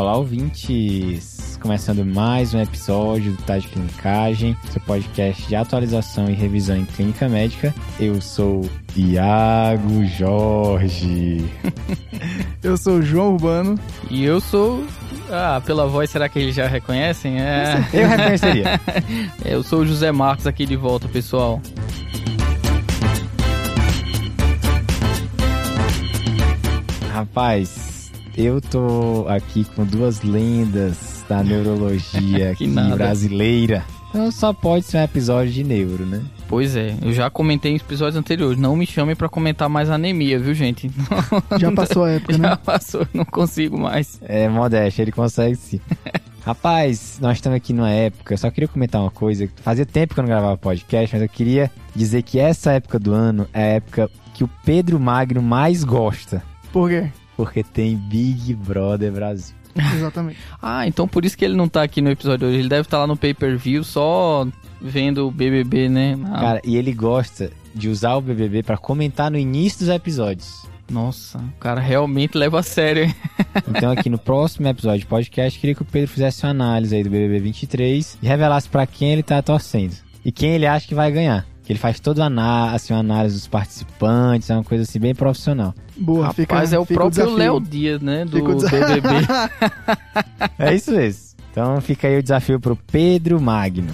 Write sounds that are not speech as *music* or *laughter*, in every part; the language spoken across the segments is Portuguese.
Olá, ouvintes! Começando mais um episódio do Tá de Clinicagem, seu podcast de atualização e revisão em clínica médica. Eu sou Iago Jorge. *laughs* eu sou o João Urbano. E eu sou. Ah, pela voz, será que eles já reconhecem? É... Eu reconheceria. *laughs* eu sou o José Marcos aqui de volta, pessoal. Rapaz, eu tô aqui com duas lendas da *laughs* neurologia aqui brasileira. Então só pode ser um episódio de neuro, né? Pois é, eu já comentei em episódios anteriores. Não me chame para comentar mais anemia, viu, gente? Já passou a *laughs* época, já né? Já passou, não consigo mais. É, modéstia, ele consegue sim. *laughs* Rapaz, nós estamos aqui numa época, eu só queria comentar uma coisa. Fazia tempo que eu não gravava podcast, mas eu queria dizer que essa época do ano é a época que o Pedro Magno mais gosta. Por quê? Porque tem Big Brother Brasil. *laughs* Exatamente. ah, então por isso que ele não tá aqui no episódio hoje. Ele deve estar tá lá no pay-per-view só vendo o BBB, né? Ah. Cara, e ele gosta de usar o BBB para comentar no início dos episódios. Nossa, o cara realmente leva a sério. Hein? *laughs* então aqui no próximo episódio de podcast, queria que o Pedro fizesse uma análise aí do BBB 23 e revelasse para quem ele tá torcendo. E quem ele acha que vai ganhar que ele faz toda uma, assim, análise dos participantes, é uma coisa assim bem profissional. Boa, Rapaz, fica, é o próprio Léo Dias, né, do BBB. *laughs* *laughs* é isso mesmo. Então fica aí o desafio pro Pedro Magno.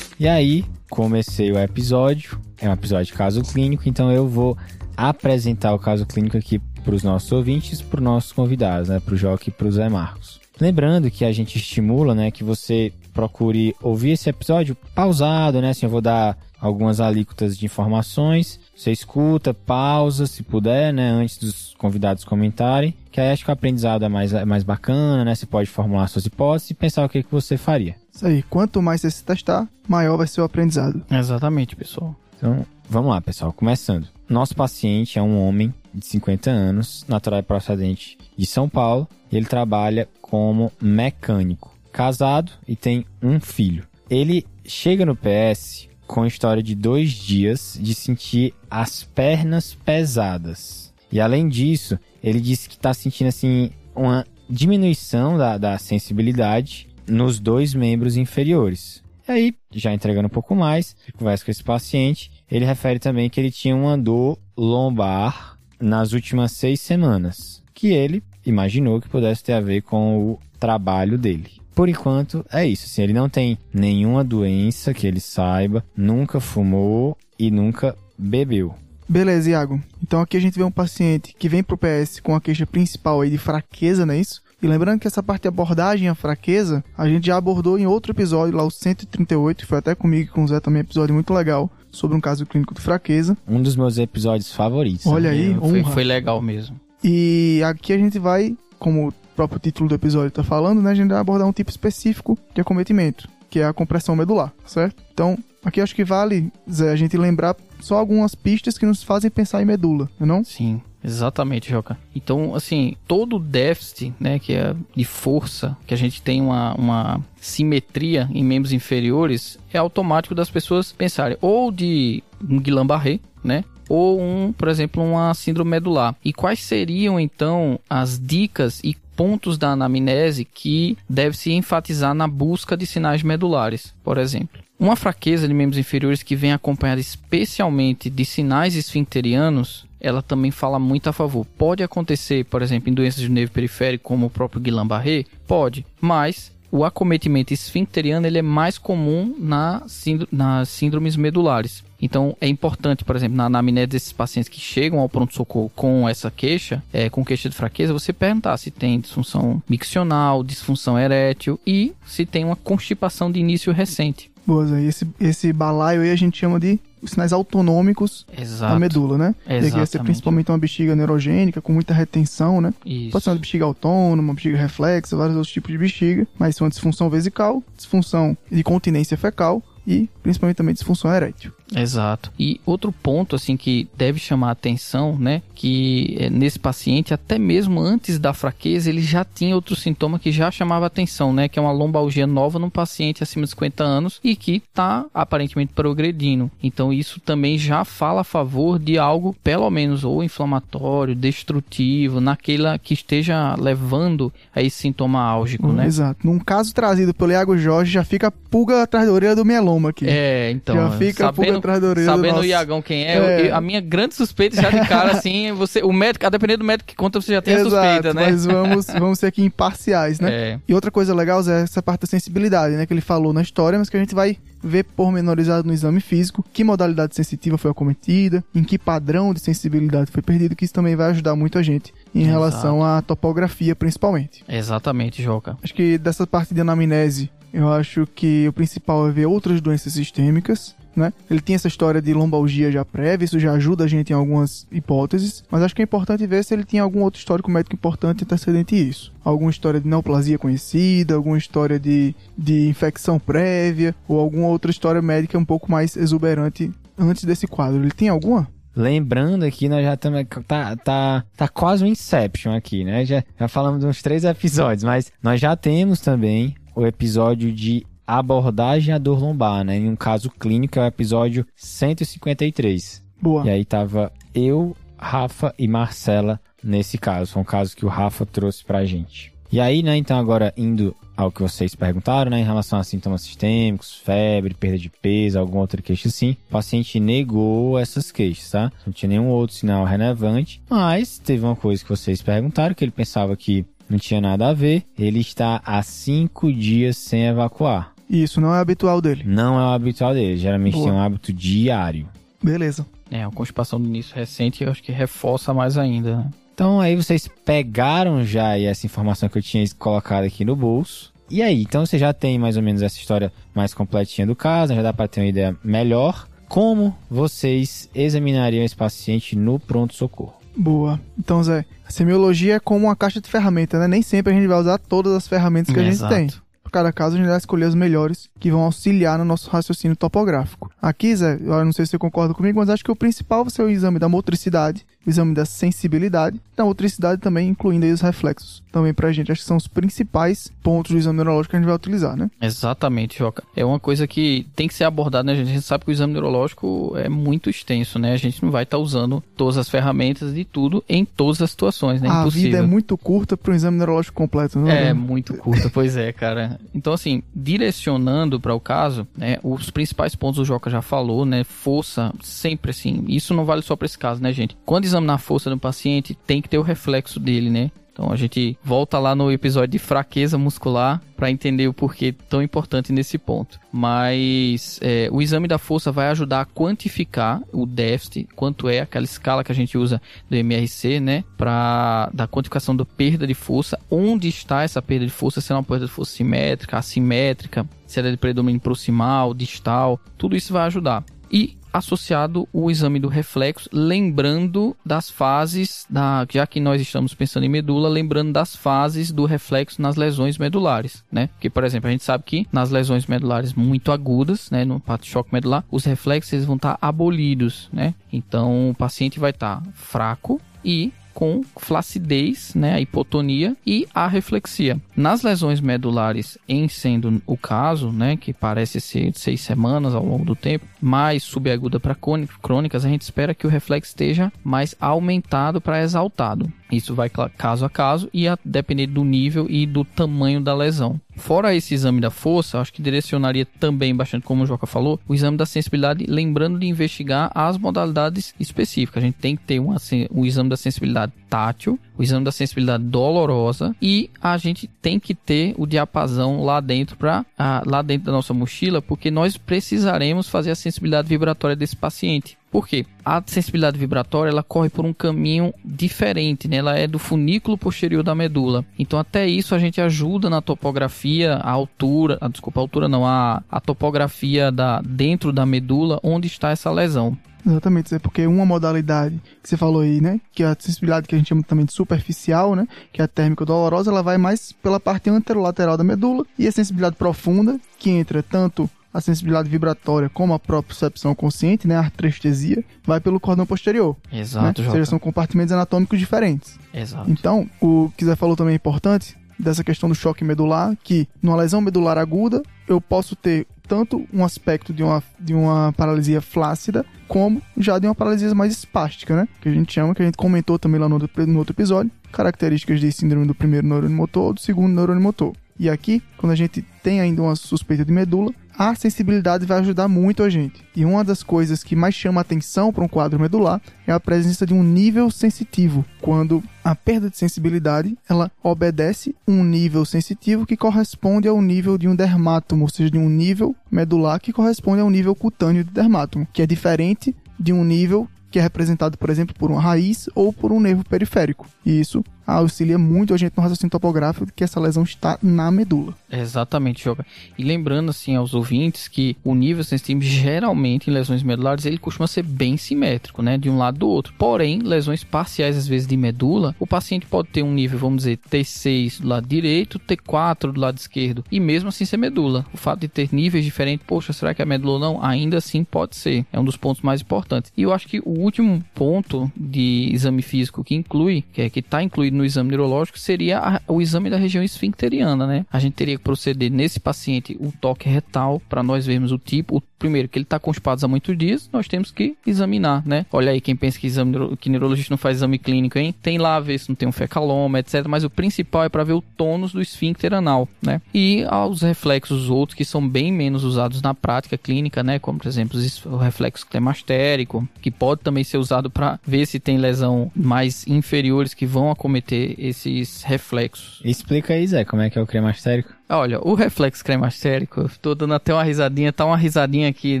E aí, comecei o episódio é um episódio de caso clínico, então eu vou apresentar o caso clínico aqui para os nossos ouvintes, para os nossos convidados, né, para o Joque e para o Zé Marcos. Lembrando que a gente estimula, né, que você procure ouvir esse episódio pausado, né, assim, eu vou dar algumas alíquotas de informações, você escuta, pausa, se puder, né, antes dos convidados comentarem, que aí acho que o aprendizado é mais, é mais bacana, né, você pode formular suas hipóteses e pensar o que, que você faria. Isso aí, quanto mais você se testar, maior vai ser o aprendizado. Exatamente, pessoal. Então, vamos lá, pessoal. Começando. Nosso paciente é um homem de 50 anos, natural e procedente de São Paulo. Ele trabalha como mecânico, casado e tem um filho. Ele chega no PS com história de dois dias de sentir as pernas pesadas. E além disso, ele disse que está sentindo assim uma diminuição da, da sensibilidade nos dois membros inferiores. E aí, já entregando um pouco mais, conversa com esse paciente, ele refere também que ele tinha uma dor lombar nas últimas seis semanas, que ele imaginou que pudesse ter a ver com o trabalho dele. Por enquanto, é isso. Assim, ele não tem nenhuma doença que ele saiba, nunca fumou e nunca bebeu. Beleza, Iago. Então aqui a gente vê um paciente que vem pro PS com a queixa principal aí de fraqueza, não é isso? E lembrando que essa parte de abordagem à fraqueza, a gente já abordou em outro episódio, lá o 138, foi até comigo e com o Zé também, episódio muito legal, sobre um caso clínico de fraqueza. Um dos meus episódios favoritos. Olha aí, é, foi, foi, legal mesmo. E aqui a gente vai, como o próprio título do episódio está falando, né, a gente vai abordar um tipo específico de acometimento, que é a compressão medular, certo? Então, aqui acho que vale, Zé, a gente lembrar só algumas pistas que nos fazem pensar em medula, não é não? Sim. Exatamente, Joca. Então, assim, todo déficit, né, que é de força, que a gente tem uma, uma simetria em membros inferiores, é automático das pessoas pensarem ou de um Guillain-Barré, né, ou um, por exemplo, uma síndrome medular. E quais seriam então as dicas e pontos da anamnese que deve se enfatizar na busca de sinais medulares, por exemplo? Uma fraqueza de membros inferiores que vem acompanhada especialmente de sinais esfincterianos ela também fala muito a favor. Pode acontecer, por exemplo, em doenças de nervo periférico, como o próprio Guillain-Barré? Pode, mas o acometimento esfincteriano ele é mais comum na nas síndromes medulares. Então é importante, por exemplo, na anamnese desses pacientes que chegam ao pronto-socorro com essa queixa, é, com queixa de fraqueza, você perguntar se tem disfunção miccional, disfunção erétil e se tem uma constipação de início recente. Boas, aí esse, esse balaio aí a gente chama de sinais autonômicos Exato. da medula, né? Exatamente. E aqui ser principalmente uma bexiga neurogênica com muita retenção, né? Isso. Pode ser uma bexiga autônoma, uma bexiga reflexa, vários outros tipos de bexiga, mas são disfunção vesical, disfunção de continência fecal e principalmente também disfunção erétil. Exato. E outro ponto, assim, que deve chamar a atenção, né? Que é, nesse paciente, até mesmo antes da fraqueza, ele já tinha outro sintoma que já chamava atenção, né? Que é uma lombalgia nova num paciente acima de 50 anos e que está aparentemente progredindo. Então, isso também já fala a favor de algo, pelo menos, ou inflamatório, destrutivo, naquela que esteja levando a esse sintoma álgico, hum, né? Exato. Num caso trazido pelo Iago Jorge, já fica pulga atrás da orelha do mieloma aqui. É, então. Já fica sabendo, pulga atrás da orelha Sabendo do o. Iagão quem é, É. eu- a minha grande suspeita já de cara, *laughs* assim, você, o médico, a depender do médico que conta, você já tem a Exato, suspeita, né? mas vamos, *laughs* vamos ser aqui imparciais, né? É, E outra coisa legal Zé, é essa parte da sensibilidade, né? Que ele falou na história, mas que a gente vai ver pormenorizado no exame físico, que modalidade sensitiva foi acometida, em que padrão de sensibilidade foi perdido, que isso também vai ajudar muito a gente em Exato. relação à topografia, principalmente. exatamente, Joca. Acho que dessa parte de anamnese, eu acho que o principal é ver outras doenças sistêmicas, né? Ele tem essa história de lombalgia já prévia, isso já ajuda a gente em algumas hipóteses, mas acho que é importante ver se ele tem algum outro histórico médico importante antecedente a isso. Alguma história de neoplasia conhecida, alguma história de, de infecção prévia, ou alguma outra história médica um pouco mais exuberante antes desse quadro. Ele tem alguma? Lembrando aqui, nós já estamos. Tá, tá, tá quase um Inception aqui, né? Já, já falamos de uns três episódios, mas nós já temos também o episódio de abordagem à dor lombar, né? Em um caso clínico, é o episódio 153. Boa. E aí tava eu, Rafa e Marcela nesse caso. Foi um caso que o Rafa trouxe pra gente. E aí, né, então agora indo ao que vocês perguntaram, né, em relação a sintomas sistêmicos, febre, perda de peso, algum outro queixa assim, o paciente negou essas queixas, tá? Não tinha nenhum outro sinal relevante, mas teve uma coisa que vocês perguntaram, que ele pensava que não tinha nada a ver, ele está há cinco dias sem evacuar. Isso não é habitual dele. Não é o habitual dele, geralmente Boa. tem um hábito diário. Beleza. É, a constipação do início recente eu acho que reforça mais ainda, né? Então aí vocês pegaram já essa informação que eu tinha colocado aqui no bolso. E aí, então você já tem mais ou menos essa história mais completinha do caso, já dá para ter uma ideia melhor. Como vocês examinariam esse paciente no pronto-socorro? Boa. Então, Zé, a semiologia é como uma caixa de ferramentas, né? Nem sempre a gente vai usar todas as ferramentas que a Exato. gente tem. Cada caso, a gente vai escolher as melhores que vão auxiliar no nosso raciocínio topográfico. Aqui, Zé, eu não sei se você concorda comigo, mas acho que o principal vai ser o exame da motricidade, o exame da sensibilidade, da motricidade também, incluindo aí os reflexos. Também pra gente, acho que são os principais pontos do exame neurológico que a gente vai utilizar, né? Exatamente, Joca. É uma coisa que tem que ser abordada, né, gente? A gente sabe que o exame neurológico é muito extenso, né? A gente não vai estar usando todas as ferramentas de tudo em todas as situações, né? a Impossível. vida é muito curta para um exame neurológico completo, né? É, muito curta, pois é, cara. Então, assim, direcionando para o caso, né, os principais pontos o Joca já falou, né, força, sempre assim, isso não vale só para esse caso, né, gente? Quando examinar a força do paciente, tem que ter o reflexo dele, né? Então a gente volta lá no episódio de fraqueza muscular para entender o porquê tão importante nesse ponto. Mas é, o exame da força vai ajudar a quantificar o déficit, quanto é aquela escala que a gente usa do MRC, né? Para da quantificação da perda de força, onde está essa perda de força, se é uma perda de força simétrica, assimétrica, se ela é de predomínio proximal, distal, tudo isso vai ajudar. E associado o exame do reflexo, lembrando das fases da, já que nós estamos pensando em medula, lembrando das fases do reflexo nas lesões medulares, né? Porque, por exemplo, a gente sabe que nas lesões medulares muito agudas, né, no choque medular, os reflexos vão estar abolidos, né? Então, o paciente vai estar fraco e com flacidez, né, a hipotonia e a reflexia. Nas lesões medulares, em sendo o caso, né, que parece ser de seis semanas ao longo do tempo, mais subaguda para crônicas, a gente espera que o reflexo esteja mais aumentado para exaltado. Isso vai caso a caso e a depender do nível e do tamanho da lesão. Fora esse exame da força, acho que direcionaria também bastante, como o Joca falou, o exame da sensibilidade, lembrando de investigar as modalidades específicas. A gente tem que ter sen- o exame da sensibilidade tátil, o exame da sensibilidade dolorosa e a gente tem que ter o diapasão lá dentro para lá dentro da nossa mochila, porque nós precisaremos fazer a sensibilidade vibratória desse paciente. Por quê? A sensibilidade vibratória ela corre por um caminho diferente, né? Ela é do funículo posterior da medula. Então até isso a gente ajuda na topografia, a altura, a, desculpa, a altura não, a, a topografia da dentro da medula onde está essa lesão. Exatamente, Zé, porque uma modalidade que você falou aí, né, que é a sensibilidade que a gente chama também de superficial, né, que é a térmica dolorosa, ela vai mais pela parte anterolateral da medula, e a sensibilidade profunda, que entra tanto a sensibilidade vibratória como a propriocepção consciente, né, a artrestesia, vai pelo cordão posterior. Exato, né? Ou seja, são compartimentos anatômicos diferentes. Exato. Então, o que Zé falou também é importante, dessa questão do choque medular, que numa lesão medular aguda, eu posso ter tanto um aspecto de uma, de uma paralisia flácida, como já de uma paralisia mais espástica, né? Que a gente chama, que a gente comentou também lá no outro, no outro episódio, características de síndrome do primeiro neurônio motor ou do segundo neurônio motor. E aqui, quando a gente tem ainda uma suspeita de medula, a sensibilidade vai ajudar muito a gente. E uma das coisas que mais chama atenção para um quadro medular é a presença de um nível sensitivo, quando a perda de sensibilidade ela obedece um nível sensitivo que corresponde ao nível de um dermátomo, ou seja, de um nível medular que corresponde a um nível cutâneo de dermátomo, que é diferente de um nível que é representado, por exemplo, por uma raiz ou por um nervo periférico. E isso auxilia muito a gente no raciocínio topográfico de que essa lesão está na medula. Exatamente, Joga. E lembrando assim aos ouvintes que o nível sensitivo geralmente em lesões medulares ele costuma ser bem simétrico, né, de um lado do outro. Porém, lesões parciais às vezes de medula, o paciente pode ter um nível, vamos dizer, T6 do lado direito, T4 do lado esquerdo e mesmo assim ser medula. O fato de ter níveis diferentes, poxa, será que é medula ou não? Ainda assim pode ser. É um dos pontos mais importantes. E eu acho que o último ponto de exame físico que inclui, que é que está incluído no exame neurológico seria a, o exame da região esfincteriana, né? A gente teria que proceder nesse paciente o toque retal para nós vermos o tipo, o primeiro, que ele está constipado há muitos dias, nós temos que examinar, né? Olha aí, quem pensa que, exame, que neurologista não faz exame clínico, hein? Tem lá ver se não tem um fecaloma, etc. Mas o principal é para ver o tônus do esfíncter anal, né? E aos reflexos outros que são bem menos usados na prática clínica, né? Como, por exemplo, o reflexo clemastérico, que pode também ser usado para ver se tem lesão mais inferiores que vão acometer esses reflexos. Explica aí, Zé, como é que é o cremastérico? Olha, o reflexo cremastérico, tô dando até uma risadinha, tá uma risadinha aqui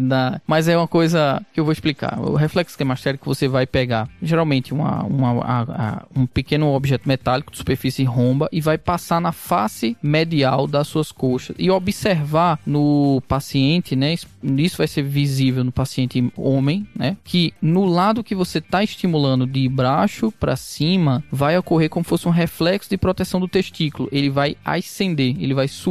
na, mas é uma coisa que eu vou explicar. O reflexo cremastérico você vai pegar geralmente uma, uma a, a, um pequeno objeto metálico de superfície romba e vai passar na face medial das suas coxas e observar no paciente, né? Isso vai ser visível no paciente homem, né? Que no lado que você está estimulando de baixo para cima vai ocorrer como fosse um reflexo de proteção do testículo. Ele vai ascender, ele vai subir,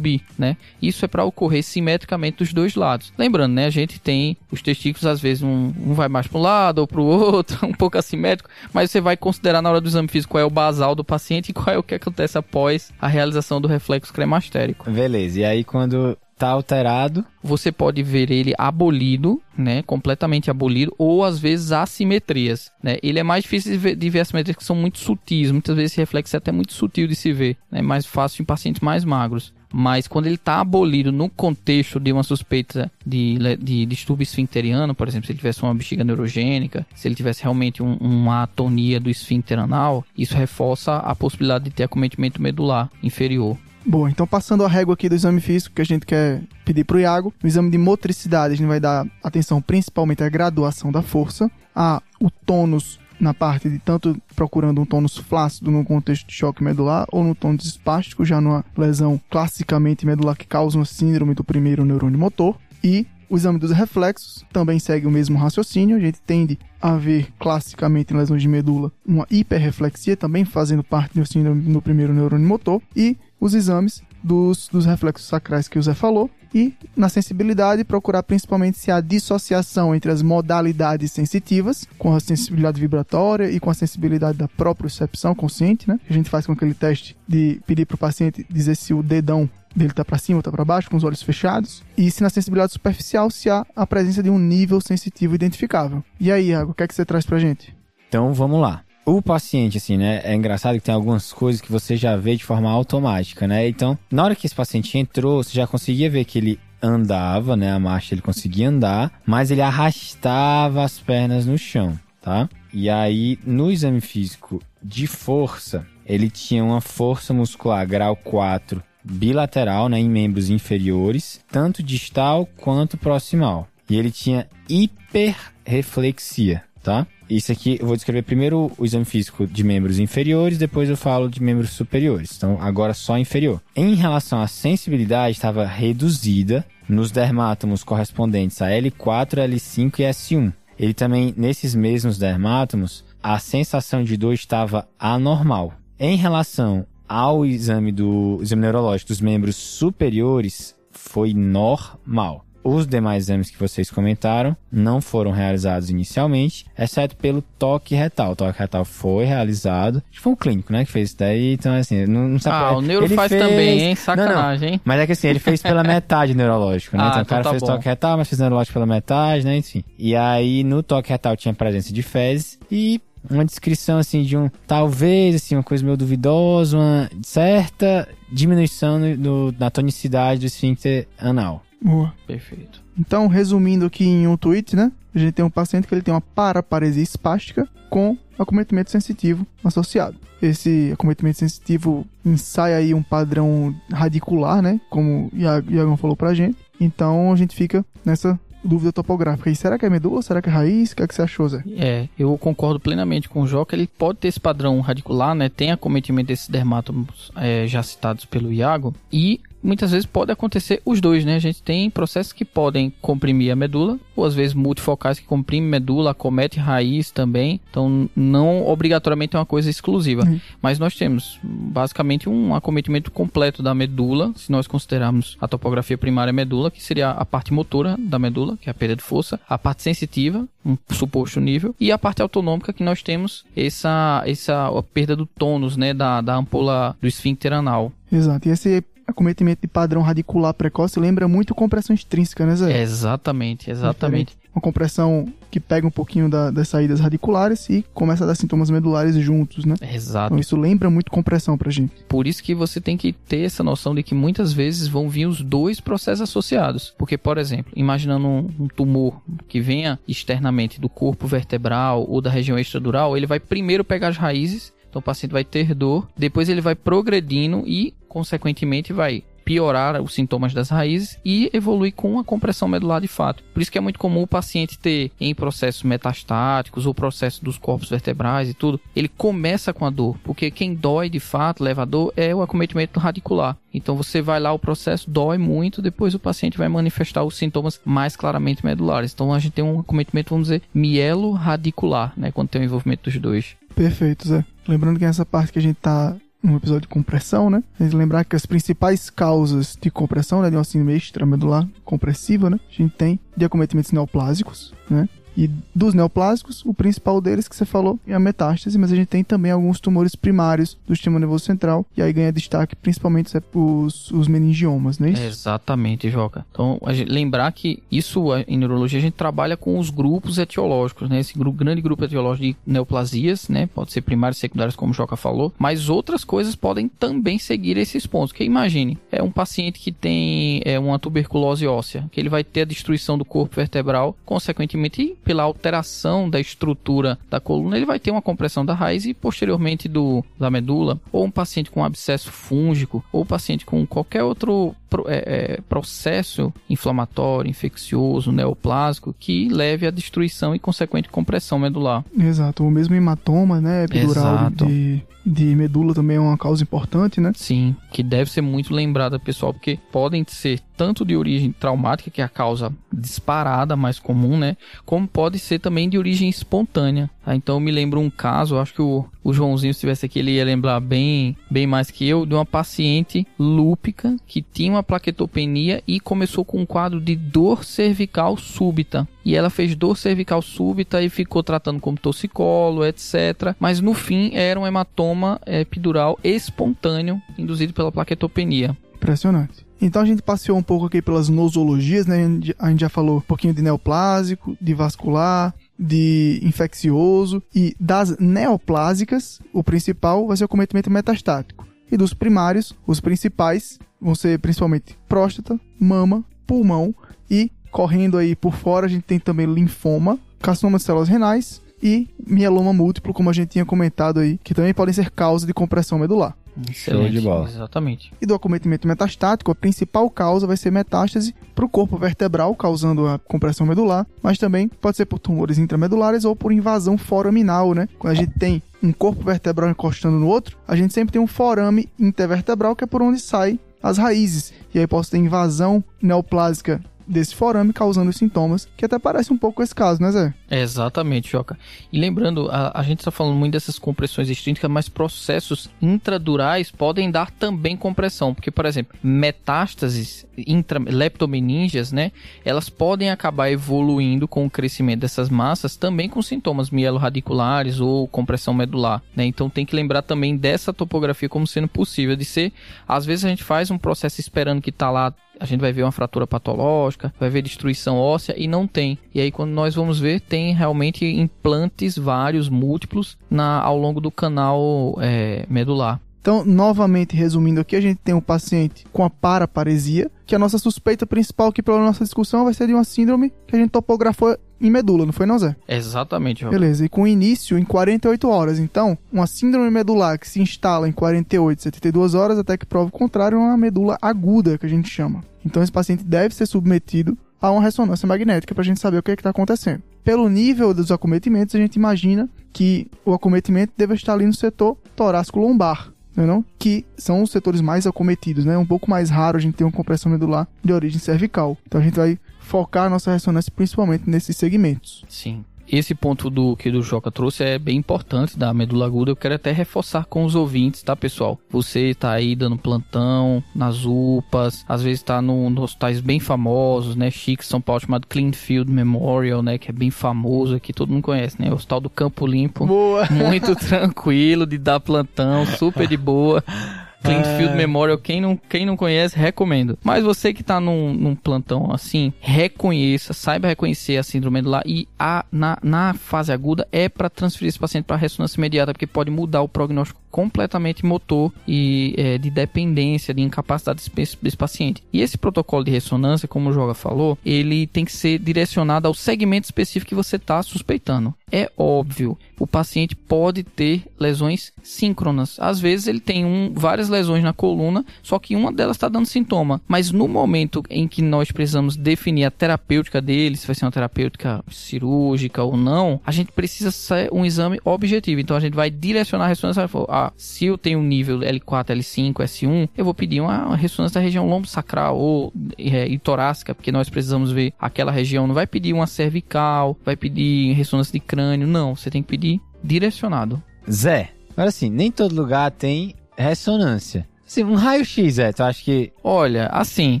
né? Isso é para ocorrer simetricamente dos dois lados. Lembrando, né? A gente tem os testículos, às vezes, um, um vai mais para um lado ou para o *laughs* outro, um pouco assimétrico, mas você vai considerar na hora do exame físico qual é o basal do paciente e qual é o que acontece após a realização do reflexo cremastérico. Beleza, e aí quando tá alterado. Você pode ver ele abolido, né? Completamente abolido, ou às vezes assimetrias, né? Ele é mais difícil de ver, de ver assimetrias que são muito sutis. Muitas vezes esse reflexo é até muito sutil de se ver, né? Mais fácil em pacientes mais magros mas quando ele está abolido no contexto de uma suspeita de, de distúrbio esfincteriano, por exemplo, se ele tivesse uma bexiga neurogênica, se ele tivesse realmente um, uma atonia do esfíncter anal, isso reforça a possibilidade de ter acometimento medular inferior. Bom, então passando a régua aqui do exame físico que a gente quer pedir para o Iago, no exame de motricidade a gente vai dar atenção principalmente à graduação da força, a o tônus na parte de tanto procurando um tônus flácido no contexto de choque medular ou no tônus espástico, já numa lesão classicamente medular que causa uma síndrome do primeiro neurônio motor. E o exame dos reflexos também segue o mesmo raciocínio. A gente tende a ver classicamente em lesões de medula uma hiperreflexia, também fazendo parte do síndrome do primeiro neurônio motor. E os exames dos, dos reflexos sacrais que o Zé falou, e na sensibilidade procurar principalmente se há dissociação entre as modalidades sensitivas, com a sensibilidade vibratória e com a sensibilidade da propriocepção consciente, né? A gente faz com aquele teste de pedir para o paciente dizer se o dedão dele está para cima ou está para baixo, com os olhos fechados, e se na sensibilidade superficial se há a presença de um nível sensitivo identificável. E aí, Iago, o que é que você traz para gente? Então, vamos lá o paciente, assim, né? É engraçado que tem algumas coisas que você já vê de forma automática, né? Então, na hora que esse paciente entrou, você já conseguia ver que ele andava, né? A marcha ele conseguia andar, mas ele arrastava as pernas no chão, tá? E aí, no exame físico de força, ele tinha uma força muscular grau 4 bilateral, né? Em membros inferiores, tanto distal quanto proximal. E ele tinha hiperreflexia, tá? Isso aqui, eu vou descrever primeiro o exame físico de membros inferiores, depois eu falo de membros superiores. Então, agora só inferior. Em relação à sensibilidade, estava reduzida nos dermátomos correspondentes a L4, L5 e S1. Ele também, nesses mesmos dermátomos, a sensação de dor estava anormal. Em relação ao exame do exame neurológico dos membros superiores, foi normal. Os demais exames que vocês comentaram não foram realizados inicialmente, exceto pelo toque retal. O toque retal foi realizado. Foi um clínico, né, que fez isso daí. Então, assim, não, não sabe... Ah, o neuro ele faz fez- também, hein? Sacanagem, hein? Mas é que assim, ele fez pela *laughs* metade neurológico, né? Ah, então o então cara tá fez bom. toque retal, mas fez neurológico pela metade, né? Enfim. E aí no toque retal tinha presença de fezes e uma descrição assim de um talvez assim uma coisa meio duvidosa, uma certa diminuição no, no- na tonicidade do esfíncter anal. Boa. Perfeito. Então, resumindo aqui em um tweet, né? A gente tem um paciente que ele tem uma paraparesia espástica com acometimento sensitivo associado. Esse acometimento sensitivo ensaia aí um padrão radicular, né? Como o Ia- Iagão falou pra gente. Então, a gente fica nessa dúvida topográfica. E será que é medula? Será que é raiz? O que, é que você achou, Zé? É, eu concordo plenamente com o Joca. Ele pode ter esse padrão radicular, né? Tem acometimento desses dermátomos é, já citados pelo Iago. E muitas vezes pode acontecer os dois, né? A gente tem processos que podem comprimir a medula, ou às vezes multifocais que comprimem medula, acomete raiz também. Então, não obrigatoriamente é uma coisa exclusiva. Uhum. Mas nós temos basicamente um acometimento completo da medula, se nós considerarmos a topografia primária medula, que seria a parte motora da medula, que é a perda de força, a parte sensitiva, um suposto nível, e a parte autonômica, que nós temos essa, essa perda do tônus, né, da, da ampola do esfíncter anal. Exato. E esse acometimento de padrão radicular precoce lembra muito compressão extrínseca, né, Zé? Exatamente, exatamente. Uma compressão que pega um pouquinho da- das saídas radiculares e começa a dar sintomas medulares juntos, né? Exato. Então isso lembra muito compressão pra gente. Por isso que você tem que ter essa noção de que muitas vezes vão vir os dois processos associados. Porque, por exemplo, imaginando um, um tumor que venha externamente do corpo vertebral ou da região extradural, ele vai primeiro pegar as raízes, então o paciente vai ter dor, depois ele vai progredindo e, consequentemente, vai piorar os sintomas das raízes e evoluir com a compressão medular de fato. Por isso que é muito comum o paciente ter em processos metastáticos ou processos dos corpos vertebrais e tudo, ele começa com a dor, porque quem dói de fato, leva a dor, é o acometimento radicular. Então você vai lá, o processo dói muito, depois o paciente vai manifestar os sintomas mais claramente medulares. Então a gente tem um acometimento, vamos dizer, mielo radicular, né, quando tem o envolvimento dos dois. Perfeito, Zé. Lembrando que nessa parte que a gente tá num episódio de compressão, né? A gente lembrar que as principais causas de compressão, né, de uma síndrome extramedular compressiva, né? A gente tem de acometimentos neoplásicos, né? E dos neoplásicos, o principal deles que você falou é a metástase, mas a gente tem também alguns tumores primários do sistema nervoso central, e aí ganha destaque principalmente os, os meningiomas, não é isso? Exatamente, Joca. Então, gente, lembrar que isso em neurologia a gente trabalha com os grupos etiológicos, né? Esse grupo, grande grupo etiológico de neoplasias, né? Pode ser primários e secundários, como o Joca falou, mas outras coisas podem também seguir esses pontos. Que imagine, é um paciente que tem é, uma tuberculose óssea, que ele vai ter a destruição do corpo vertebral, consequentemente, pela alteração da estrutura da coluna, ele vai ter uma compressão da raiz e posteriormente do da medula, ou um paciente com abscesso fúngico, ou um paciente com qualquer outro é, é, processo inflamatório, infeccioso, neoplásico que leve à destruição e consequente compressão medular. Exato, o mesmo hematoma, né? Epidural Exato. de, de medula também é uma causa importante, né? Sim, que deve ser muito lembrada, pessoal, porque podem ser tanto de origem traumática, que é a causa disparada mais comum, né? Como pode ser também de origem espontânea. Tá? Então eu me lembro um caso, acho que o, o Joãozinho, se estivesse aqui, ele ia lembrar bem, bem mais que eu, de uma paciente lúpica que tinha uma plaquetopenia e começou com um quadro de dor cervical súbita. E ela fez dor cervical súbita e ficou tratando como torcicolo, etc. Mas no fim era um hematoma eh, epidural espontâneo induzido pela plaquetopenia. Impressionante. Então a gente passeou um pouco aqui pelas nosologias, né? A gente já falou um pouquinho de neoplásico, de vascular, de infeccioso e das neoplásicas, o principal vai ser o cometimento metastático. E dos primários, os principais vão ser principalmente próstata, mama, pulmão e correndo aí por fora a gente tem também linfoma, carcinoma de células renais e mieloma múltiplo, como a gente tinha comentado aí, que também podem ser causa de compressão medular. Excelente. de bola. Exatamente. E do acometimento metastático, a principal causa vai ser metástase para o corpo vertebral, causando a compressão medular, mas também pode ser por tumores intramedulares ou por invasão foraminal, né? Quando a gente tem um corpo vertebral encostando no outro, a gente sempre tem um forame intervertebral que é por onde saem as raízes. E aí pode ter invasão neoplásica desse forame causando os sintomas, que até parece um pouco esse caso, né, Zé? Exatamente, Joca. E lembrando, a, a gente está falando muito dessas compressões extrínsecas, mas processos intradurais podem dar também compressão. Porque, por exemplo, metástases intra, leptomeninges, né? Elas podem acabar evoluindo com o crescimento dessas massas, também com sintomas mielorradiculares ou compressão medular, né? Então tem que lembrar também dessa topografia como sendo possível de ser. Às vezes a gente faz um processo esperando que está lá a gente vai ver uma fratura patológica, vai ver destruição óssea e não tem. E aí quando nós vamos ver, tem realmente implantes vários, múltiplos, na, ao longo do canal é, medular. Então, novamente resumindo aqui, a gente tem um paciente com a paraparesia, que a nossa suspeita principal aqui pela nossa discussão vai ser de uma síndrome que a gente topografou em medula, não foi não, Zé? Exatamente, Rob. Beleza, e com início em 48 horas. Então, uma síndrome medular que se instala em 48, 72 horas, até que prova o contrário, é uma medula aguda, que a gente chama. Então, esse paciente deve ser submetido a uma ressonância magnética para a gente saber o que é está acontecendo. Pelo nível dos acometimentos, a gente imagina que o acometimento deve estar ali no setor torácico lombar, não é não? que são os setores mais acometidos, né? É um pouco mais raro a gente ter uma compressão medular de origem cervical. Então a gente vai focar a nossa ressonância principalmente nesses segmentos. Sim esse ponto do que o Joca trouxe é bem importante da medula aguda. Eu quero até reforçar com os ouvintes, tá, pessoal? Você tá aí dando plantão nas UPAs, às vezes tá no, nos hospitais bem famosos, né? Chique, São Paulo, chamado Cleanfield Memorial, né? Que é bem famoso aqui, todo mundo conhece, né? O Hospital do Campo Limpo. Boa! Muito *laughs* tranquilo de dar plantão, super de boa. *laughs* Clintfield é... Memorial, quem não, quem não conhece, recomendo. Mas você que tá num, num plantão assim, reconheça, saiba reconhecer a síndrome medular e a, na, na fase aguda é para transferir esse paciente para ressonância imediata, porque pode mudar o prognóstico completamente motor e é, de dependência, de incapacidade desse, desse, paciente. E esse protocolo de ressonância, como o Joga falou, ele tem que ser direcionado ao segmento específico que você está suspeitando. É óbvio, o paciente pode ter lesões síncronas. Às vezes ele tem um, várias lesões na coluna, só que uma delas está dando sintoma. Mas no momento em que nós precisamos definir a terapêutica dele, se vai ser uma terapêutica cirúrgica ou não, a gente precisa ser um exame objetivo. Então a gente vai direcionar a ressonância e falar, ah, se eu tenho nível L4, L5, S1, eu vou pedir uma ressonância da região lombo sacral ou é, e torácica, porque nós precisamos ver aquela região. Não vai pedir uma cervical, vai pedir ressonância de crânio, não. Você tem que pedir direcionado. Zé, agora assim, nem todo lugar tem ressonância. Sim, um raio-x, é, tu acha que... Olha, assim,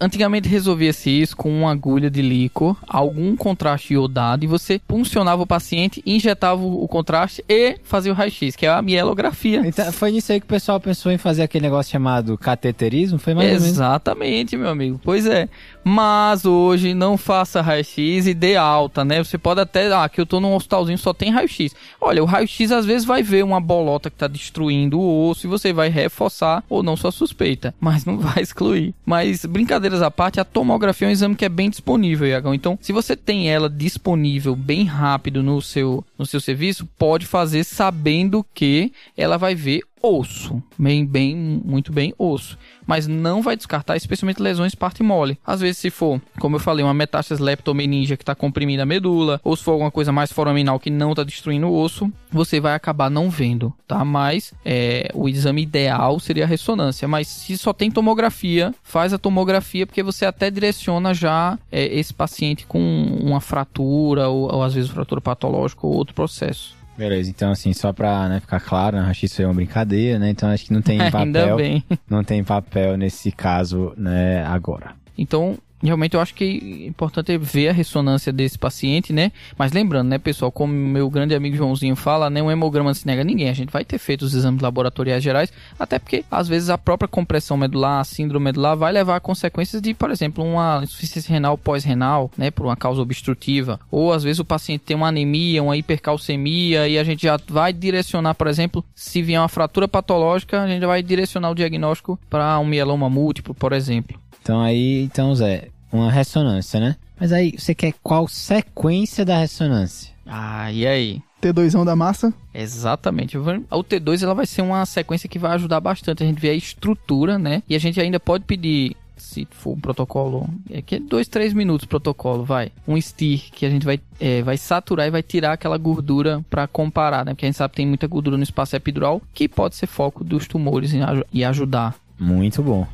antigamente resolvia-se isso com uma agulha de líquor, algum contraste iodado, e você puncionava o paciente, injetava o contraste e fazia o raio-x, que é a mielografia. Então, foi nisso aí que o pessoal pensou em fazer aquele negócio chamado cateterismo? Foi mais Exatamente, meu amigo. Pois é. Mas hoje não faça raio-x e dê alta, né? Você pode até, ah, que eu tô num hospitalzinho só tem raio-x. Olha, o raio-x às vezes vai ver uma bolota que tá destruindo o osso e você vai reforçar ou não sua suspeita, mas não *laughs* vai excluir. Mas brincadeiras à parte, a tomografia é um exame que é bem disponível, Iagão. Então, se você tem ela disponível bem rápido no seu no seu serviço, pode fazer sabendo que ela vai ver osso, bem, bem, muito bem osso, mas não vai descartar especialmente lesões parte mole. Às vezes se for, como eu falei, uma metástase leptomeningia que está comprimindo a medula, ou se for alguma coisa mais foraminal que não está destruindo o osso, você vai acabar não vendo, tá? Mas é, o exame ideal seria a ressonância, mas se só tem tomografia, faz a tomografia porque você até direciona já é, esse paciente com uma fratura ou, ou às vezes fratura patológica ou outro processo. Beleza, então assim, só pra né, ficar claro, né, isso é uma brincadeira, né? Então acho que não tem *laughs* papel. Ainda bem. Não tem papel nesse caso, né, agora. Então, realmente eu acho que é importante ver a ressonância desse paciente, né? Mas lembrando, né, pessoal, como meu grande amigo Joãozinho fala, né, um hemograma não se nega a ninguém. A gente vai ter feito os exames laboratoriais gerais, até porque às vezes a própria compressão medular, a síndrome medular vai levar a consequências de, por exemplo, uma insuficiência renal pós-renal, né, por uma causa obstrutiva, ou às vezes o paciente tem uma anemia, uma hipercalcemia e a gente já vai direcionar, por exemplo, se vier uma fratura patológica, a gente vai direcionar o diagnóstico para um mieloma múltiplo, por exemplo. Então aí, então Zé, uma ressonância, né? Mas aí, você quer qual sequência da ressonância? Ah, e aí? T2 da massa? Exatamente. O T2 ela vai ser uma sequência que vai ajudar bastante a gente ver a estrutura, né? E a gente ainda pode pedir se for um protocolo, é que é dois, três minutos protocolo, vai. Um STIR que a gente vai, é, vai saturar e vai tirar aquela gordura para comparar, né? Porque a gente sabe que tem muita gordura no espaço epidural que pode ser foco dos tumores e ajudar. Muito bom.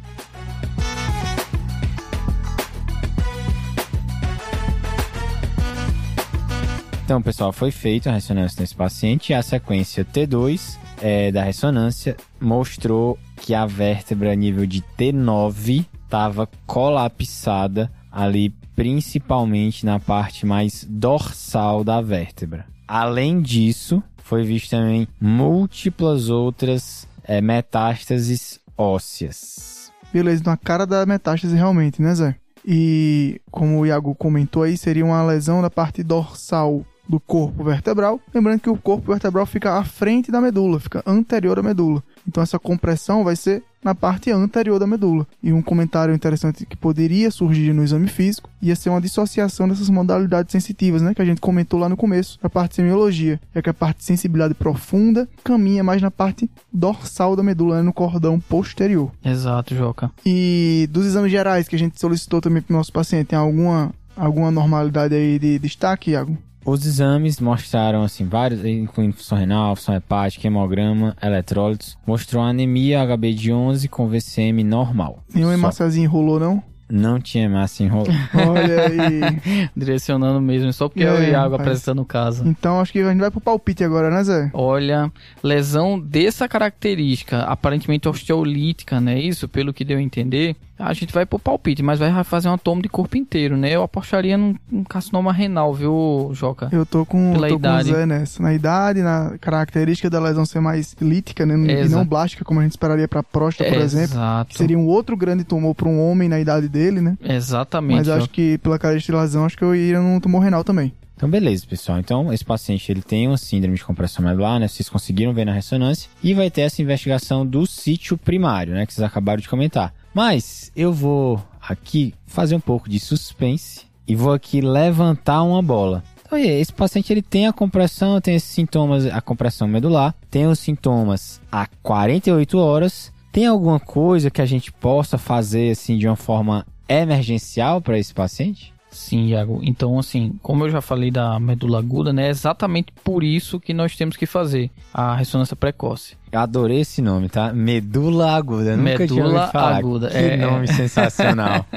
Então, pessoal, foi feita a ressonância nesse paciente e a sequência T2 é, da ressonância mostrou que a vértebra nível de T9 estava colapsada ali, principalmente na parte mais dorsal da vértebra. Além disso, foi visto também múltiplas outras é, metástases ósseas. Beleza, então a cara da metástase realmente, né, Zé? E como o Iago comentou aí, seria uma lesão da parte dorsal do corpo vertebral. Lembrando que o corpo vertebral fica à frente da medula, fica anterior à medula. Então essa compressão vai ser na parte anterior da medula. E um comentário interessante que poderia surgir no exame físico ia ser uma dissociação dessas modalidades sensitivas, né, que a gente comentou lá no começo, da parte de semiologia, é que a parte de sensibilidade profunda caminha mais na parte dorsal da medula, né, no cordão posterior. Exato, Joca. E dos exames gerais que a gente solicitou também para o nosso paciente, tem alguma alguma normalidade aí de destaque, Iago? Os exames mostraram, assim, vários, incluindo função renal, função hepática, hemograma, eletrólitos. Mostrou anemia HB de 11 com VCM normal. Nenhuma hemáciazinha enrolou, não? Não tinha hemácia enrolada. *laughs* Olha aí. *laughs* Direcionando mesmo, só porque é, o É, Iago rapaz. apresentando o caso. Então acho que a gente vai pro palpite agora, né, Zé? Olha, lesão dessa característica, aparentemente osteolítica, né? Isso, pelo que deu a entender, a gente vai pro palpite, mas vai fazer uma toma de corpo inteiro, né? Eu apostaria num, num carcinoma renal, viu, Joca? Eu tô com, Pela tô idade. com o Zé nessa. Na idade, na característica da lesão ser mais lítica, né? E não blástica, como a gente esperaria pra próstata, por exemplo. Exato. Que seria um outro grande tumor pra um homem na idade dele, né? Exatamente. Mas eu acho que pela característica de lesão, acho que eu iria num tumor renal também. Então, beleza, pessoal. Então, esse paciente ele tem uma síndrome de compressão medular, né? Vocês conseguiram ver na ressonância. E vai ter essa investigação do sítio primário, né? Que vocês acabaram de comentar. Mas eu vou aqui fazer um pouco de suspense e vou aqui levantar uma bola. Então, esse paciente ele tem a compressão, tem esses sintomas, a compressão medular, tem os sintomas há 48 horas. Tem alguma coisa que a gente possa fazer assim de uma forma emergencial para esse paciente? Sim, Iago. Então, assim, como eu já falei da medula aguda, né? É exatamente por isso que nós temos que fazer a ressonância precoce. Eu adorei esse nome, tá? Medula aguda. Eu Nunca tinha Medula ouvido falar. aguda, Que é. nome sensacional. *laughs*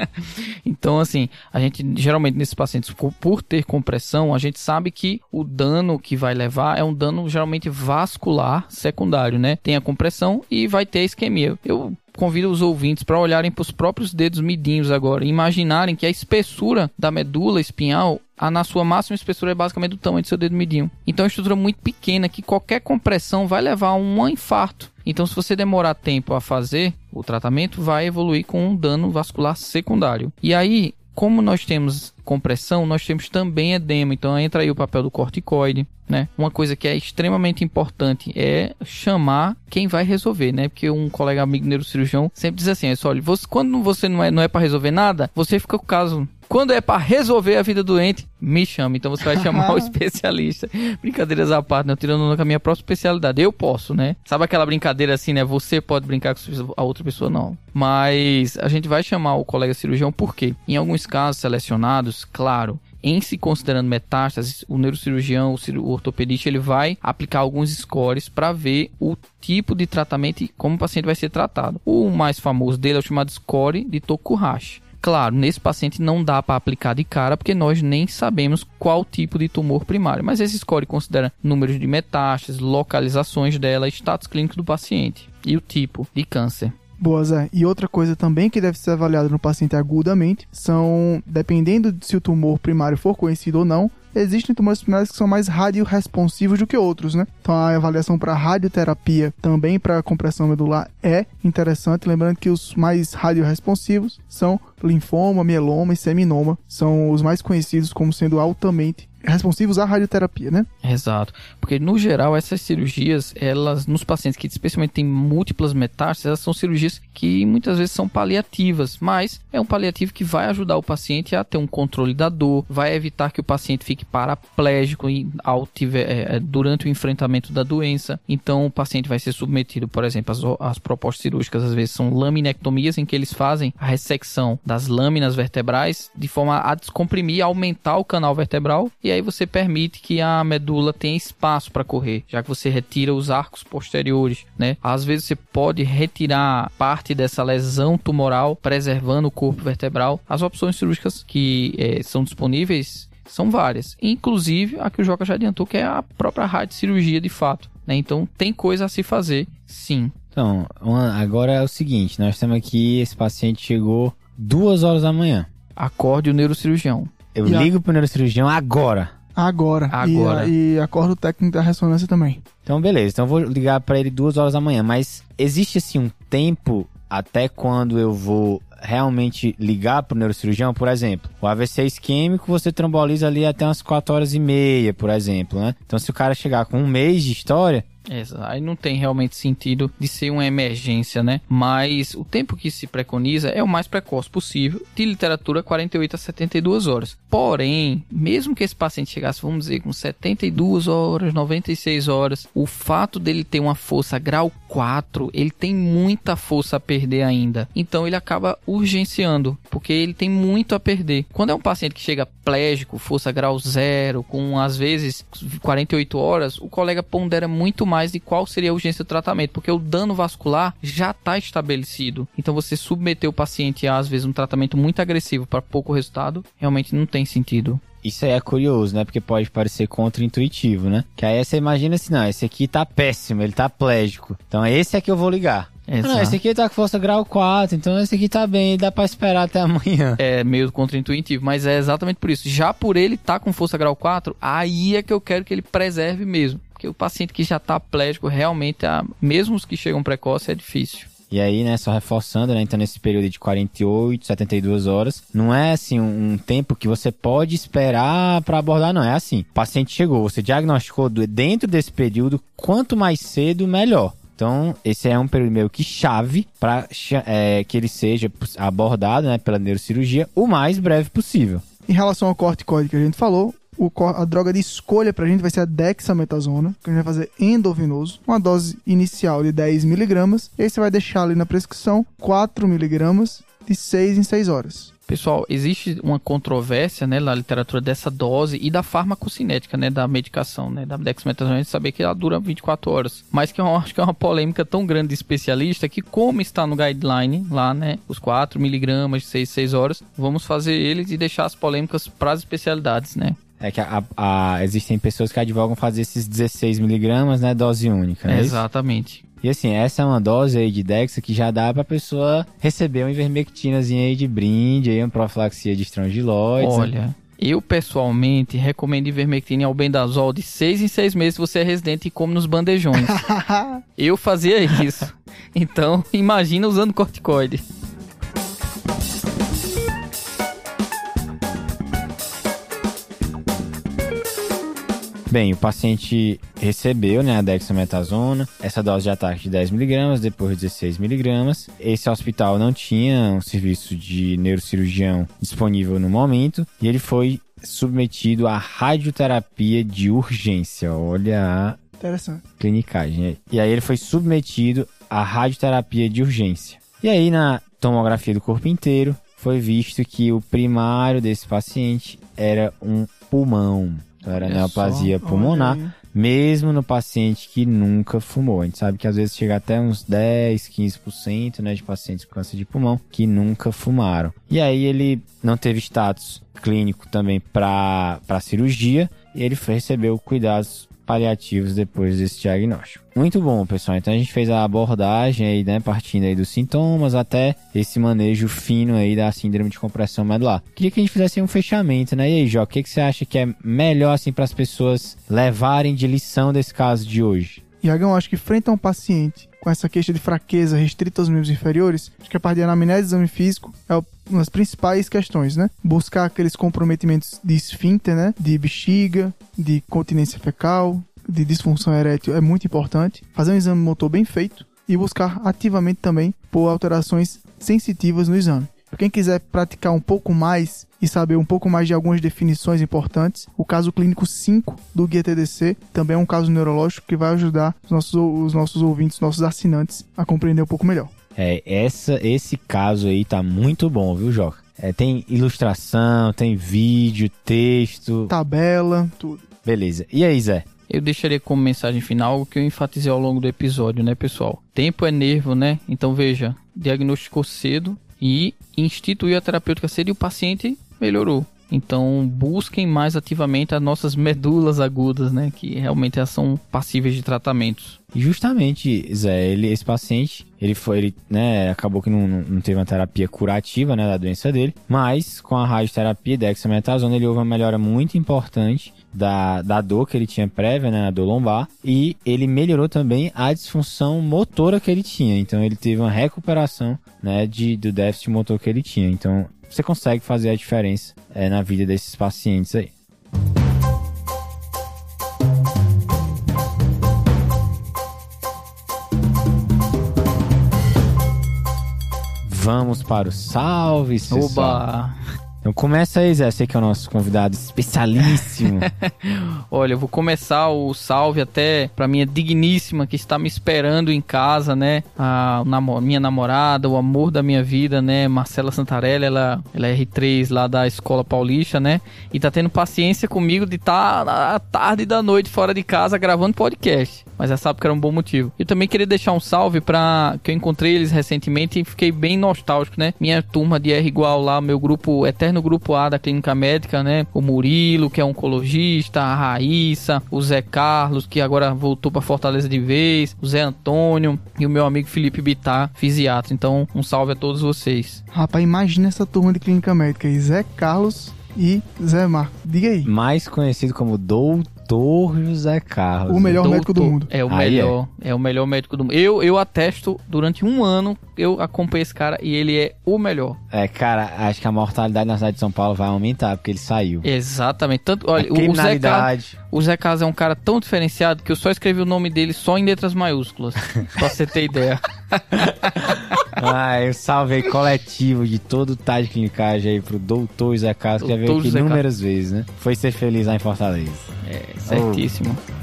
Então, assim, a gente geralmente nesses pacientes, por- por ter compressão, a gente sabe que o dano que vai levar é um dano geralmente vascular secundário, né? Tem a compressão e vai ter a isquemia. Eu convido os ouvintes para olharem para os próprios dedos midinhos agora, e imaginarem que a espessura da medula espinhal a, na sua máxima espessura é basicamente do tamanho do seu dedo midinho. Então é uma estrutura muito pequena que qualquer compressão vai levar a um infarto. Então se você demorar tempo a fazer o tratamento, vai evoluir com um dano vascular secundário. E aí, como nós temos compressão, nós temos também edema. Então entra aí o papel do corticoide, né? Uma coisa que é extremamente importante é chamar quem vai resolver, né? Porque um colega amigo neurocirurgião sempre diz assim: olha, você, quando você não é, não é para resolver nada, você fica com o caso quando é para resolver a vida doente, me chama. Então você vai chamar o *laughs* especialista. Brincadeiras à parte, né? Eu tirando com a minha própria especialidade. Eu posso, né? Sabe aquela brincadeira assim, né? Você pode brincar com a outra pessoa, não. Mas a gente vai chamar o colega cirurgião porque, em alguns casos selecionados, claro, em se considerando metástases, o neurocirurgião, o, ciru- o ortopedista, ele vai aplicar alguns scores para ver o tipo de tratamento e como o paciente vai ser tratado. O mais famoso dele é o chamado score de Tokuhashi. Claro, nesse paciente não dá para aplicar de cara porque nós nem sabemos qual tipo de tumor primário, mas esse score considera números de metástases, localizações dela, status clínico do paciente e o tipo de câncer. Boa, Zé. E outra coisa também que deve ser avaliada no paciente agudamente são, dependendo de se o tumor primário for conhecido ou não, existem tumores primários que são mais radioresponsivos do que outros, né? Então a avaliação para radioterapia também para compressão medular é interessante, lembrando que os mais radioresponsivos são linfoma, mieloma e seminoma, são os mais conhecidos como sendo altamente responsivos à radioterapia, né? Exato. Porque, no geral, essas cirurgias, elas, nos pacientes que especialmente têm múltiplas metástases, elas são cirurgias que muitas vezes são paliativas, mas é um paliativo que vai ajudar o paciente a ter um controle da dor, vai evitar que o paciente fique paraplégico tiver- é, é, durante o enfrentamento da doença. Então, o paciente vai ser submetido, por exemplo, às, às propostas cirúrgicas, às vezes são laminectomias em que eles fazem a ressecção das lâminas vertebrais de forma a descomprimir, aumentar o canal vertebral e aí você permite que a medula tenha espaço para correr, já que você retira os arcos posteriores, né? Às vezes você pode retirar parte dessa lesão tumoral, preservando o corpo vertebral. As opções cirúrgicas que eh, são disponíveis São várias. Inclusive a que o Joca já adiantou, que é a própria rádio cirurgia de fato. Né? Então tem coisa a se fazer, sim. Então, uma- agora é o seguinte, nós temos aqui, esse paciente chegou duas horas da manhã. Acorde o neurocirurgião. Eu E a- ligo pro neurocirurgião agora. Agora. Agora. E, e acorda o técnico da ressonância também. Então, beleza. Então, eu vou ligar pra ele duas horas da manhã. Mas existe, assim, um tempo até quando eu vou realmente ligar pro neurocirurgião? Por exemplo, o AVC isquêmico você tromboliza ali até umas 4 horas e meia, por exemplo, né? Então, se o cara chegar com um mês de história, Exato. Aí não tem realmente sentido de ser uma emergência, né? Mas o tempo que se preconiza é o mais precoce possível, de literatura 48 a 72 horas. Porém, mesmo que esse paciente chegasse, vamos dizer, com 72 horas, 96 horas, o fato dele ter uma força grau 4, ele tem muita força a perder ainda. Então ele acaba urgenciando, porque ele tem muito a perder. Quando é um paciente que chega plégico, força grau 0, com às vezes 48 horas, o colega pondera muito mais de qual seria a urgência do tratamento, porque o dano vascular já está estabelecido. Então você submeter o paciente a às vezes um tratamento muito agressivo para pouco resultado, realmente não tem sentido. Isso aí é curioso, né? Porque pode parecer contra-intuitivo, né? Que aí você imagina assim, não, esse aqui tá péssimo, ele tá plégico. Então é esse é que eu vou ligar. Ah, não, esse aqui tá com força grau 4, então esse aqui tá bem, dá pra esperar até amanhã. é meio contra-intuitivo, mas é exatamente por isso. Já por ele estar com força grau 4, aí é que eu quero que ele preserve mesmo. Porque o paciente que já tá plégico, realmente, a- mesmo os que chegam precoce, é difícil. E aí, né, só reforçando, né, então nesse período de 48, 72 horas, não é assim um, tempo que você pode esperar pra abordar, não. É assim, o paciente chegou, você diagnosticou do- dentro desse período, quanto mais cedo, melhor. Então, esse é um período meio que chave para que ele seja abordado né, pela neurocirurgia o mais breve possível. Em relação ao corticoide que a gente falou, o a droga de escolha pra gente vai ser a dexametasona, que a gente vai fazer endovenoso, uma dose inicial de 10mg, e aí você vai deixar ali na prescrição 4mg de 6 em 6 horas. Pessoal, existe uma controvérsia, né, na literatura dessa dose e da farmacocinética, né, da medicação, né, da dexametasona, a gente saber que ela dura 24 horas, mas que eu acho que é uma polêmica tão grande de especialista que como está no guideline lá, né, os 4 miligramas de 6, 6 horas, vamos fazer eles e deixar as polêmicas para as especialidades, né. É que a- a- existem pessoas que advogam fazer esses 16 miligramas, né, dose única, né? Exatamente. E assim, essa é uma dose aí de Dexa que já dá pra pessoa receber uma ivermectinazinha aí de brinde, aí uma profilaxia de estrongiloides. né? Olha, eu pessoalmente recomendo ivermectina e albendazol de 6 em 6 meses se você é residente e come nos bandejões. *laughs* eu fazia isso. Então, imagina usando corticoide. Bem, o paciente recebeu, né, a dexametasona. Essa dose de ataque de 10mg, depois 16mg. Esse hospital não tinha um serviço de neurocirurgião disponível no momento. E ele foi submetido à radioterapia de urgência. Olha a Interessante. clinicagem. E aí ele foi submetido à radioterapia de urgência. E aí na tomografia do corpo inteiro foi visto que o primário desse paciente era um pulmão. Então era Olha neoplasia Olha pulmonar, aí. mesmo no paciente que nunca fumou. A gente sabe que às vezes chega até uns 10, 15% né, de pacientes com câncer de pulmão que nunca fumaram. E aí ele não teve status clínico também para cirurgia e ele recebeu cuidados paliativos depois desse diagnóstico. Muito bom, pessoal. Então a gente fez a abordagem aí, né, partindo aí dos sintomas até esse manejo fino aí da síndrome de compressão medular. Queria que a gente fizesse um fechamento, né? E aí, Jó, o que, que você acha que é melhor assim para as pessoas levarem de lição desse caso de hoje? Iagão, acho que frente a um paciente com essa queixa de fraqueza restrita aos membros inferiores, acho que a parte de anamnese e exame físico é uma das principais questões, né? Buscar aqueles comprometimentos de esfíncter, né? De bexiga, de continência fecal, de disfunção erétil é muito importante. Fazer um exame motor bem feito e buscar ativamente também por alterações sensitivas no exame. Quem quiser praticar um pouco mais e saber um pouco mais de algumas definições importantes, o caso clínico 5 do Guia TDC também é um caso neurológico que vai ajudar os nossos, os nossos ouvintes, nossos assinantes a compreender um pouco melhor. É, essa, esse caso aí tá muito bom, viu, Joca? É, tem ilustração, tem vídeo, texto. Tabela, tudo. Beleza. E aí, Zé? Eu deixaria como mensagem final algo que eu enfatizei ao longo do episódio, né, pessoal? Tempo é nervo, né? Então veja, diagnosticou cedo e instituiu a terapêutica cedo e o paciente melhorou. Então busquem mais ativamente as nossas medulas agudas, né? Que realmente elas são passíveis de tratamentos. Justamente, Zé, ele, esse paciente, ele foi, ele, né, acabou que não, não teve uma terapia curativa, né, da doença dele, mas com a radioterapia dexametasona ele houve uma melhora muito importante da, da dor que ele tinha prévia, né, na dor lombar, e ele melhorou também a disfunção motora que ele tinha. Então ele teve uma recuperação, né, de, do déficit motor que ele tinha. Então você consegue fazer a diferença é, na vida desses pacientes aí. Vamos para o salve, Oba! Então começa aí, Zé. Sei que é o nosso convidado especialíssimo. *laughs* Olha, eu vou começar o salve até pra minha digníssima que está me esperando em casa, né? A minha namorada, o amor da minha vida, né? Marcela Santarelli, ela, ela é R3 lá da Escola Paulista, né? E tá tendo paciência comigo de estar tá à tarde e da noite fora de casa gravando podcast mas já sabe que era um bom motivo. Eu também queria deixar um salve para que eu encontrei eles recentemente e fiquei bem nostálgico, né? Minha turma de R igual lá, meu grupo, eterno grupo A da Clínica Médica, né? O Murilo, que é oncologista, a Raíssa, o Zé Carlos, que agora voltou para Fortaleza de vez, o Zé Antônio e o meu amigo Felipe Bittar, fisiatra. Então, um salve a todos vocês. Rapaz, imagina essa turma de Clínica Médica aí, Zé Carlos e Zé Marco. Diga aí. Mais conhecido como Doutor Doutor José Carlos. O melhor médico do mundo. É o Aí melhor. É. é. o melhor médico do mundo. Eu, eu atesto, durante um ano, eu acompanhei esse cara e ele é o melhor. É, cara, acho que a mortalidade na cidade de São Paulo vai aumentar, porque ele saiu. Exatamente. Tanto, olha, o Zé, Carlos, o Zé Carlos é um cara tão diferenciado que eu só escrevi o nome dele só em letras maiúsculas. *laughs* pra você ter ideia. ah, eu salvei coletivo de todo o Tade Clinicagem aí pro doutor Zé Carlos, que já veio aqui inúmeras vezes, né? Foi ser feliz lá em Fortaleza. Certíssimo. Oh.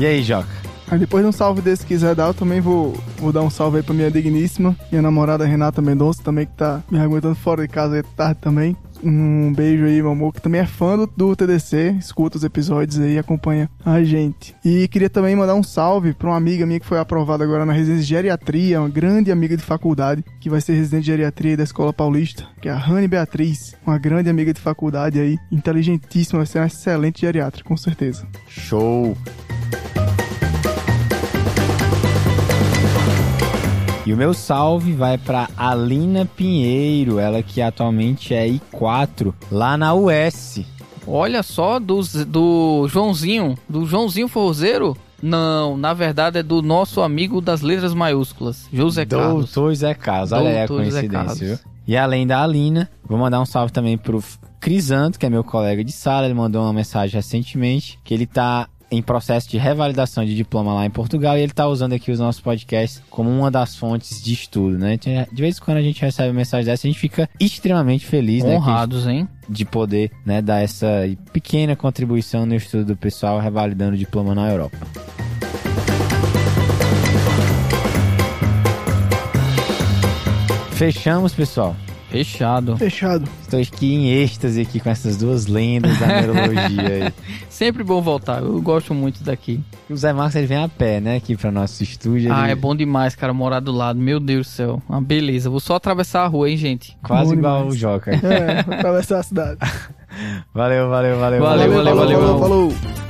E aí, Joca? Aí depois de um salve desse que quiser dar, eu também vou, vou dar um salve aí pra minha digníssima, minha namorada Renata Mendonça também, que tá me aguentando fora de casa aí tarde também. Um beijo aí, meu amor, que também é fã do, do TDC, escuta os episódios aí, acompanha a gente. E queria também mandar um salve pra uma amiga minha que foi aprovada agora na residência de geriatria, uma grande amiga de faculdade, que vai ser residente de geriatria da Escola Paulista, que é a Rani Beatriz, uma grande amiga de faculdade aí, inteligentíssima, vai ser uma excelente geriatra, com certeza. Show! E o meu salve vai para Alina Pinheiro, ela que atualmente é I4 lá na US. Olha só, do, do Joãozinho, do Joãozinho Forzeiro. Não, na verdade é do nosso amigo das letras maiúsculas, José Carlos. Doutor Zé Carlos, olha aí a coincidência, viu? E além da Alina, vou mandar um salve também pro Crisanto, que é meu colega de sala, ele mandou uma mensagem recentemente, que ele tá em processo de revalidação de diploma lá em Portugal e ele está usando aqui os nossos podcasts como uma das fontes de estudo, né? Então, de vez em quando a gente recebe mensagem dessa, a gente fica extremamente feliz, né, Honrados, né? hein? De poder, né, dar essa pequena contribuição no estudo do pessoal revalidando o diploma na Europa. Fechamos, pessoal. Fechado. Fechado. Estou aqui em êxtase aqui com essas duas lendas da neurologia. *laughs* Sempre bom voltar. Eu gosto muito daqui. O Zé Marcos ele vem a pé, né? Aqui para nosso estúdio. Ah, ele... é bom demais, cara, morar do lado. Meu Deus do céu. Uma beleza. Vou só atravessar a rua, hein, gente? Quase bom igual demais. o Joca. É, atravessar a cidade. valeu, *laughs* valeu, valeu. Valeu, valeu, valeu. valeu, valeu. falou.